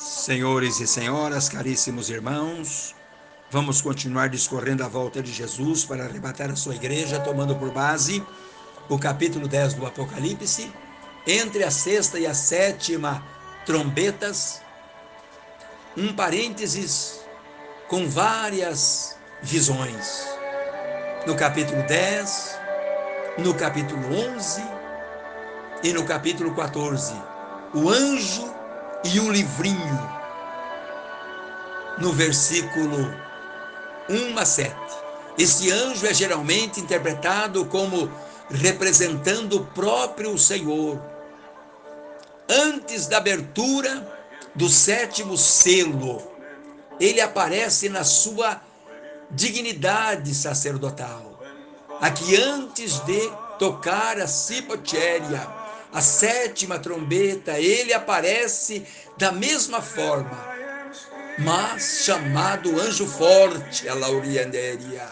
Senhores e senhoras, caríssimos irmãos, vamos continuar discorrendo a volta de Jesus para arrebatar a sua igreja, tomando por base o capítulo 10 do Apocalipse, entre a sexta e a sétima trombetas, um parênteses com várias visões. No capítulo 10, no capítulo 11 e no capítulo 14, o anjo e o livrinho, no versículo 1 a 7. Este anjo é geralmente interpretado como representando o próprio Senhor. Antes da abertura do sétimo selo, ele aparece na sua dignidade sacerdotal. Aqui antes de tocar a cipotéria, a sétima trombeta, ele aparece da mesma forma, mas chamado anjo forte, a Laurianéria.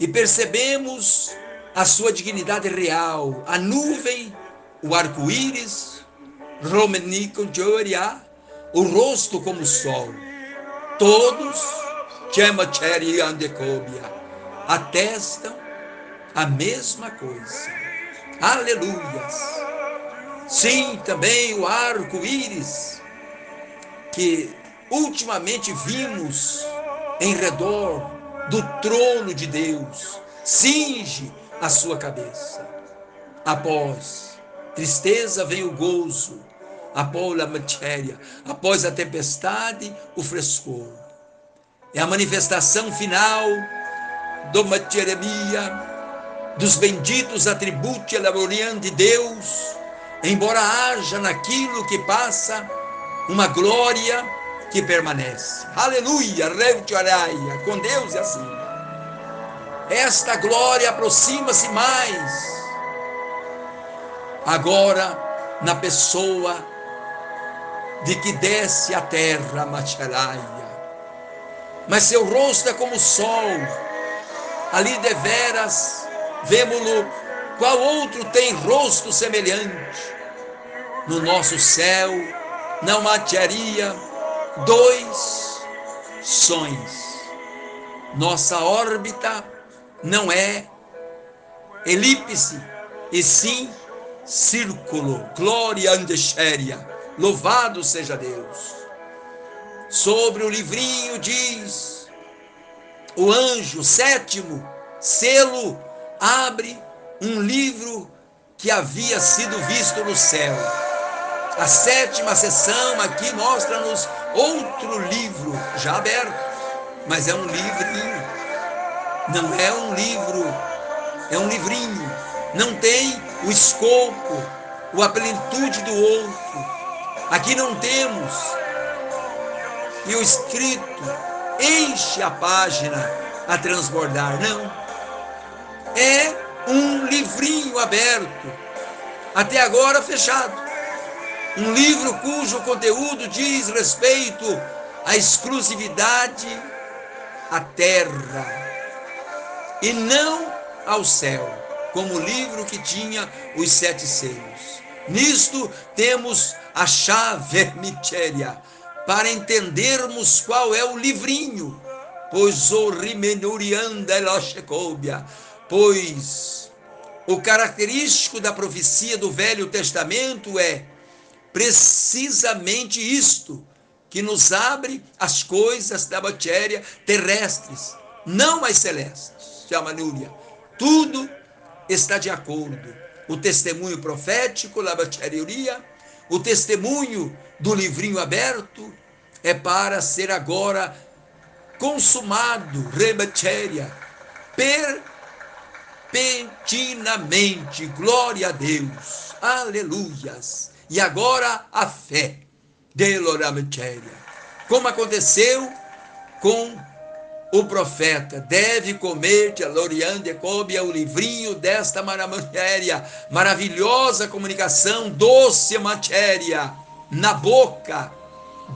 E percebemos a sua dignidade real, a nuvem, o arco-íris, Romenico Joria, o rosto como o sol. Todos, Chemacheria Andecobia, atestam a mesma coisa Aleluias. Sim, também o arco-íris que ultimamente vimos em redor do trono de Deus, cinge a sua cabeça. Após tristeza vem o gozo, após a matéria, após a tempestade, o frescor. É a manifestação final do Materemia dos benditos atributos laborian de Deus, embora haja naquilo que passa uma glória que permanece. Aleluia, Revtiaraia, com Deus é assim. Esta glória aproxima-se mais. Agora, na pessoa de que desce a terra, Macharaia. Mas seu rosto é como o sol, ali deveras Vemo-lo, qual outro tem rosto semelhante? No nosso céu não materia dois sóis. Nossa órbita não é elipse, e sim círculo. Glória andexéria. Louvado seja Deus. Sobre o livrinho diz o anjo sétimo, selo abre um livro que havia sido visto no céu. A sétima sessão aqui mostra-nos outro livro já aberto, mas é um livrinho. Não é um livro, é um livrinho. Não tem o escopo, a plenitude do outro. Aqui não temos. E o escrito enche a página a transbordar. Não é um livrinho aberto, até agora fechado. Um livro cujo conteúdo diz respeito à exclusividade à terra e não ao céu, como o livro que tinha os sete selos. Nisto temos a chave mitéria para entendermos qual é o livrinho, pois o rimenurianda elochecóbia, pois o característico da profecia do Velho Testamento é precisamente isto, que nos abre as coisas da matéria terrestres, não as celestes. Chama Núria. Tudo está de acordo. O testemunho profético, a matéria, o testemunho do livrinho aberto é para ser agora consumado, rematéria, per repentinamente. Glória a Deus. Aleluias. E agora a fé. Deloramitéria. Como aconteceu com o profeta. Deve comer de Lorian de Cobia o livrinho desta matéria. Maravilhosa comunicação, doce matéria. Na boca.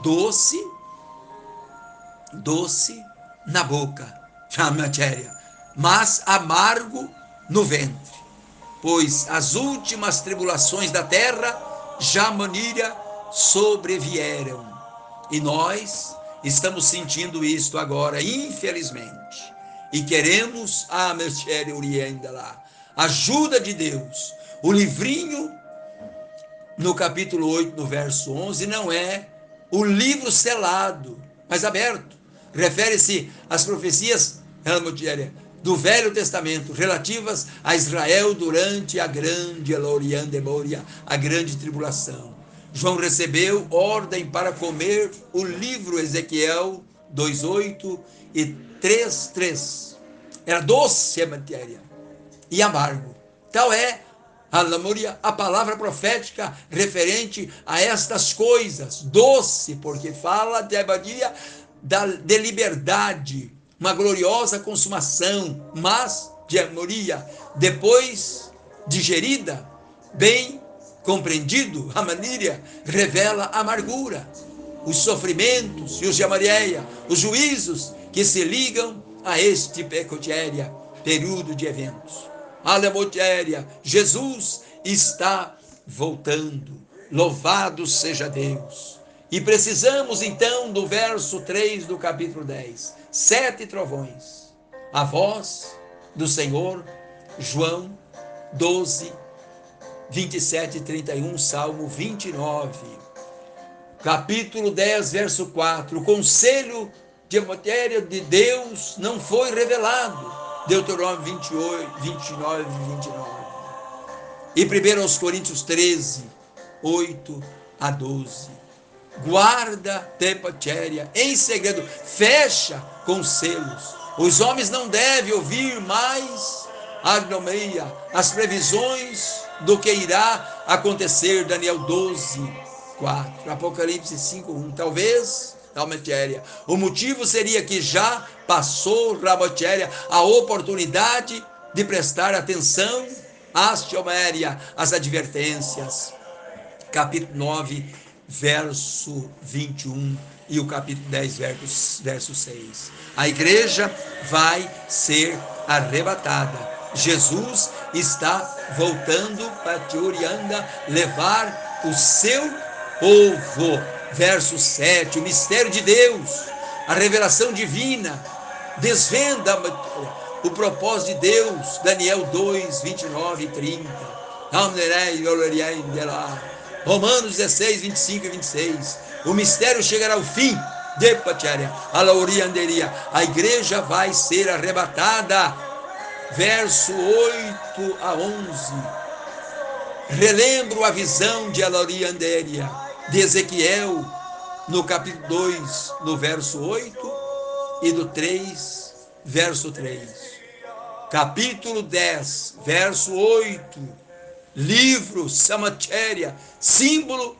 Doce. Doce na boca. A matéria. Mas amargo no ventre, pois as últimas tribulações da terra já manilha sobrevieram. E nós estamos sentindo isto agora, infelizmente. E queremos, ah, meu chério Urienda lá, ajuda de Deus. O livrinho, no capítulo 8, no verso 11, não é o livro selado, mas aberto. Refere-se às profecias, do Velho Testamento relativas a Israel durante a grande Eloriandeboria, a grande tribulação. João recebeu ordem para comer o livro Ezequiel 2:8 e 3:3. Era doce a matéria e amargo. Tal é a palavra profética referente a estas coisas, doce, porque fala de abadia da, de liberdade, uma gloriosa consumação, mas de amoria, depois digerida, bem compreendido, a maníria revela amargura, os sofrimentos e os jamareia, os juízos que se ligam a este pecotéria, período de eventos. Alemotéria, Jesus está voltando. Louvado seja Deus. E precisamos então do verso 3 do capítulo 10. Sete trovões. A voz do Senhor, João 12, 27 e 31, Salmo 29. Capítulo 10, verso 4. O conselho de matéria de Deus não foi revelado. Deuteronômio 28, 29 e 29. E 1 Coríntios 13, 8 a 12 guarda tepatéria em segredo, fecha com selos. Os homens não devem ouvir mais agnomeia, as previsões do que irá acontecer. Daniel 12, 4, Apocalipse 5, 1. Talvez matéria. O motivo seria que já passou matéria a oportunidade de prestar atenção às teoméria, às advertências. Capítulo 9, verso 21 e o capítulo 10, verso, verso 6. A igreja vai ser arrebatada. Jesus está voltando para Tiorianda levar o seu povo. Verso 7, o mistério de Deus, a revelação divina, desvenda o propósito de Deus. Daniel 2, 29 e 30. Romanos 16, 25 e 26. O mistério chegará ao fim. A igreja vai ser arrebatada. Verso 8 a 11. Relembro a visão de Aloriandéria, de Ezequiel, no capítulo 2, no verso 8, e do 3, verso 3. Capítulo 10, verso 8 livro, Samatéria, símbolo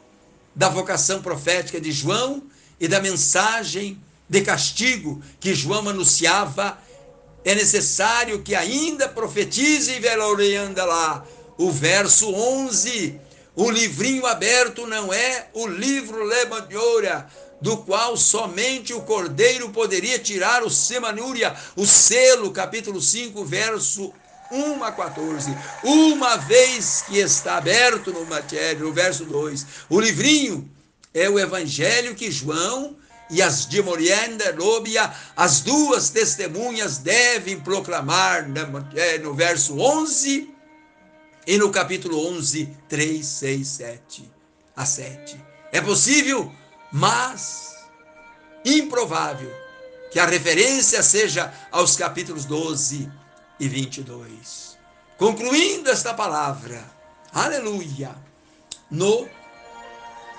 da vocação profética de João e da mensagem de castigo que João anunciava, é necessário que ainda profetize e lá. O verso 11, o livrinho aberto não é o livro Lemanhora, do qual somente o cordeiro poderia tirar o semanúria, o selo, capítulo 5, verso 1 a 14. Uma vez que está aberto no matéria, no verso 2, o livrinho é o evangelho que João e as de Morienda Lobia, as duas testemunhas devem proclamar no verso 11 e no capítulo 11, 3, 6, 7 a 7. É possível, mas improvável que a referência seja aos capítulos 12 e 22. Concluindo esta palavra, aleluia, no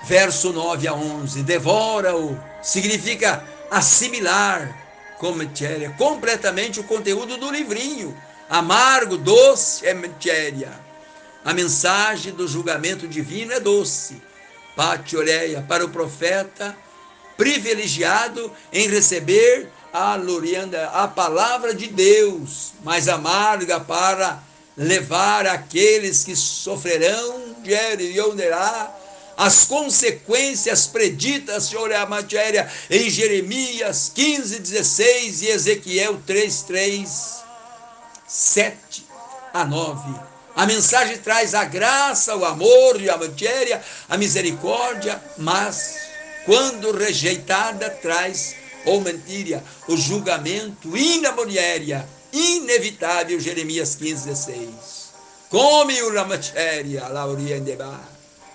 verso 9 a 11, devora-o, significa assimilar, cometéria, completamente o conteúdo do livrinho, amargo, doce é matéria. A mensagem do julgamento divino é doce, patioreia, para o profeta privilegiado em receber a palavra de Deus, mais amarga para levar aqueles que sofrerão Erionderá as consequências preditas sobre a matéria em Jeremias 15, 16 e Ezequiel 3, 3, 7 a 9. A mensagem traz a graça, o amor e a matéria, a misericórdia, mas quando rejeitada traz ou mentira, o julgamento inamonieria, inevitável, Jeremias 15, 16. Come o matéria, lauriandeba.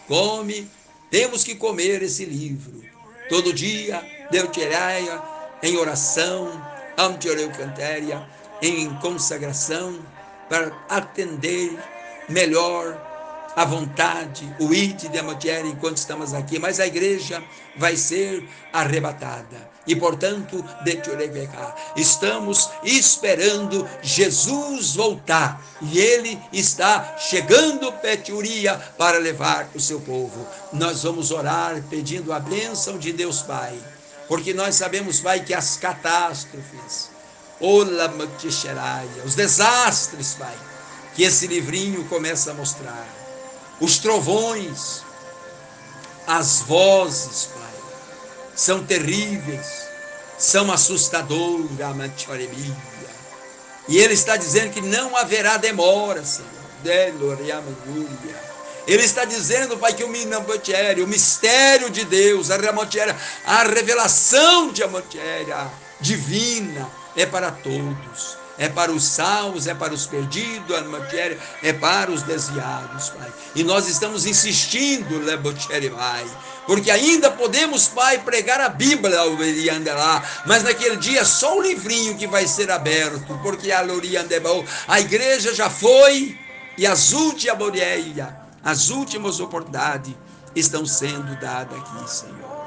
Come, temos que comer esse livro. Todo dia, deuterária, em oração, antioreucantéria, em consagração, para atender melhor a vontade, o id de mulher enquanto estamos aqui, mas a igreja vai ser arrebatada. E, portanto, estamos esperando Jesus voltar. E ele está chegando, Petiuria, para levar o seu povo. Nós vamos orar pedindo a bênção de Deus Pai. Porque nós sabemos, Pai, que as catástrofes, os desastres, Pai, que esse livrinho começa a mostrar os trovões, as vozes, Pai, são terríveis, são assustadoras, E Ele está dizendo que não haverá demora, Senhor. Ele está dizendo, Pai, que o o mistério de Deus, a revelação de Amotéria divina é para todos é para os salvos, é para os perdidos, é para os desviados, Pai. E nós estamos insistindo, Pai, porque ainda podemos, Pai, pregar a Bíblia mas naquele dia só o livrinho que vai ser aberto, porque a a igreja já foi e as últimas as últimas oportunidades estão sendo dadas aqui, Senhor.